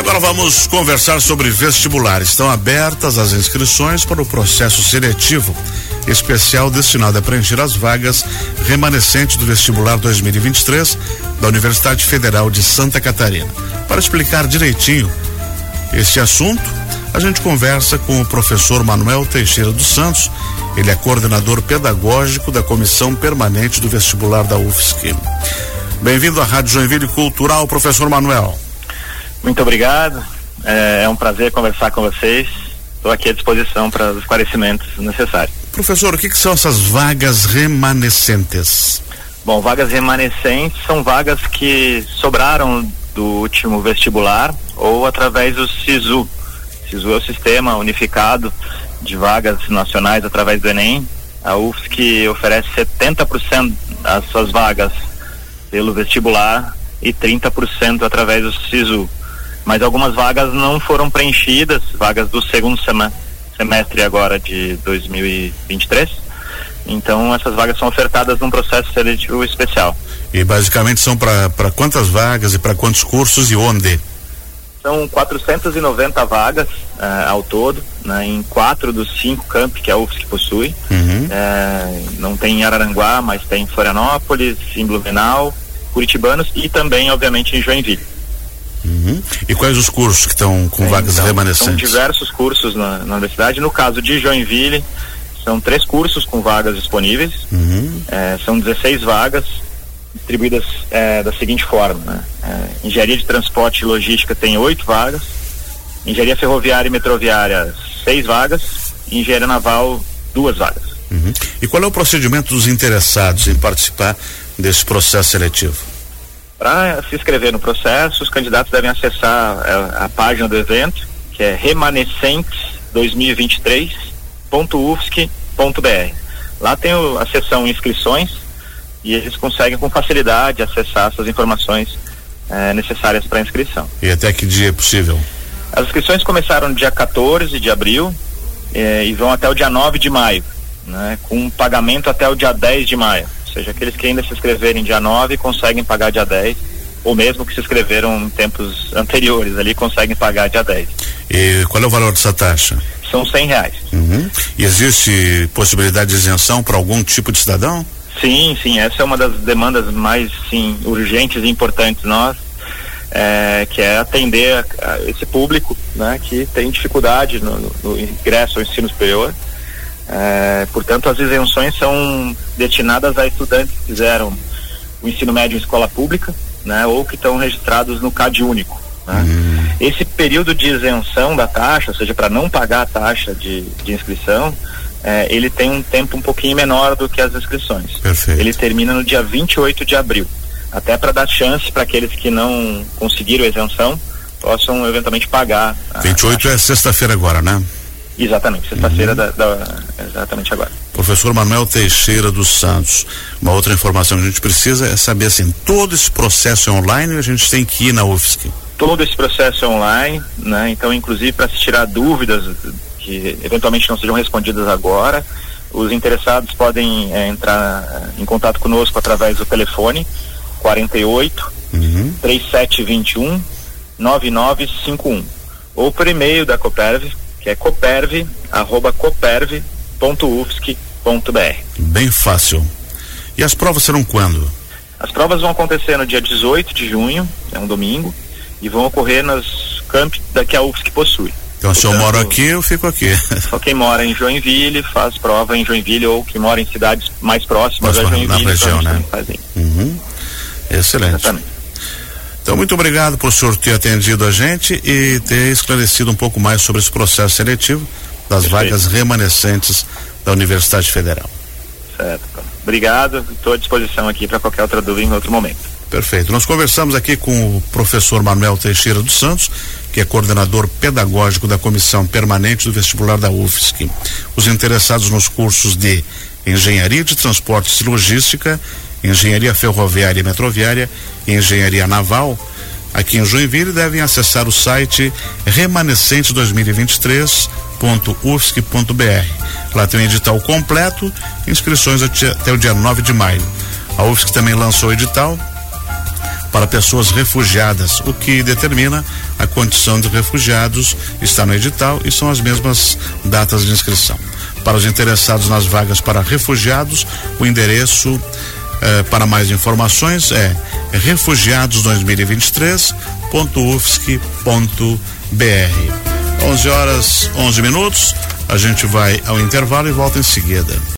agora vamos conversar sobre vestibular. Estão abertas as inscrições para o processo seletivo especial destinado a preencher as vagas remanescentes do vestibular 2023 da Universidade Federal de Santa Catarina. Para explicar direitinho este assunto, a gente conversa com o professor Manuel Teixeira dos Santos. Ele é coordenador pedagógico da Comissão Permanente do Vestibular da UFSC. Bem-vindo à Rádio Joinville Cultural, professor Manuel. Muito obrigado. É, é um prazer conversar com vocês. Estou aqui à disposição para os esclarecimentos necessários. Professor, o que, que, são essas vagas remanescentes? Bom, vagas remanescentes são vagas que sobraram do último vestibular ou através do SISU. SISU é o Sistema Unificado de Vagas Nacionais através do Enem. A UFSC oferece 70% das suas vagas pelo vestibular e 30% através do SISU mas algumas vagas não foram preenchidas, vagas do segundo semestre agora de 2023. Então essas vagas são ofertadas num processo seletivo especial. E basicamente são para quantas vagas e para quantos cursos e onde? São 490 vagas uh, ao todo, né, em quatro dos cinco campi que a UFSC possui. Uhum. Uh, não tem em Araranguá, mas tem em Florianópolis, em Blumenau, Curitibanos e também, obviamente, em Joinville. Uhum. E quais os cursos que estão com vagas então, remanescentes? São diversos cursos na, na, universidade. No caso de Joinville, são três cursos com vagas disponíveis. Uhum. É, são 16 vagas distribuídas é, da seguinte forma: né? é, Engenharia de Transporte e Logística tem oito vagas, Engenharia Ferroviária e Metroviária seis vagas, e Engenharia Naval duas vagas. Uhum. E qual é o procedimento dos interessados em participar desse processo seletivo? Para se inscrever no processo, os candidatos devem acessar a, é, a página do evento, que é remanescentes2023.ufsc.br. Lá tem o, a seção inscrições e eles conseguem com facilidade acessar essas informações é, necessárias para a inscrição. E até que dia é possível? As inscrições começaram no dia 14 de abril é, e vão até o dia 9 de maio, né, com pagamento até o dia 10 de maio. Ou seja, aqueles que ainda se inscreverem dia 9 conseguem pagar dia 10, ou mesmo que se inscreveram em tempos anteriores ali conseguem pagar dia 10. E qual é o valor dessa taxa? São 100 reais. Uhum. E existe possibilidade de isenção para algum tipo de cidadão? Sim, sim, essa é uma das demandas mais sim urgentes e importantes nós, é, que é atender a, a esse público, né, que tem dificuldade no, no, no ingresso ao ensino superior é, portanto, as isenções são destinadas a estudantes que fizeram o ensino médio em escola pública, né, ou que estão registrados no CAD único. Né? Hum. Esse período de isenção da taxa, ou seja, para não pagar a taxa de, de inscrição, é, ele tem um tempo um pouquinho menor do que as inscrições. Perfeito. Ele termina no dia 28 de abril, até para dar chance para aqueles que não conseguiram a isenção possam eventualmente pagar. 28 é sexta-feira agora, né? Exatamente, sexta-feira uhum. da, da, exatamente agora. Professor Manuel Teixeira dos Santos, uma outra informação que a gente precisa é saber assim, todo esse processo é online a gente tem que ir na UFSC? Todo esse processo é online, né? Então, inclusive para se tirar dúvidas que eventualmente não sejam respondidas agora, os interessados podem é, entrar em contato conosco através do telefone 48 uhum. 3721 9951 ou por e-mail da Coperv que é coperv, coperv.ufsc.br. Bem fácil. E as provas serão quando? As provas vão acontecer no dia 18 de junho, é um domingo, e vão ocorrer nos campos da que a UFSC possui. Então, Portanto, se eu moro aqui, eu fico aqui. Só quem mora em Joinville faz prova em Joinville ou que mora em cidades mais próximas a Joinville. Na região, né? Uhum. Excelente. Exatamente. Então, muito obrigado por o senhor ter atendido a gente e ter esclarecido um pouco mais sobre esse processo seletivo das Perfeito. vagas remanescentes da Universidade Federal. Certo. Obrigado, estou à disposição aqui para qualquer outra dúvida em outro momento. Perfeito. Nós conversamos aqui com o professor Manuel Teixeira dos Santos, que é coordenador pedagógico da Comissão Permanente do Vestibular da UFSC. Os interessados nos cursos de Engenharia de Transportes e Logística Engenharia Ferroviária e Metroviária e Engenharia Naval, aqui em Joinville, devem acessar o site remanescente2023.ufsc.br. Lá tem um edital completo, inscrições até o dia 9 de maio. A UFSC também lançou o edital para pessoas refugiadas, o que determina a condição de refugiados está no edital e são as mesmas datas de inscrição. Para os interessados nas vagas para refugiados, o endereço eh, para mais informações é refugiados2023.ufsc.br. 11 horas 11 minutos. A gente vai ao intervalo e volta em seguida.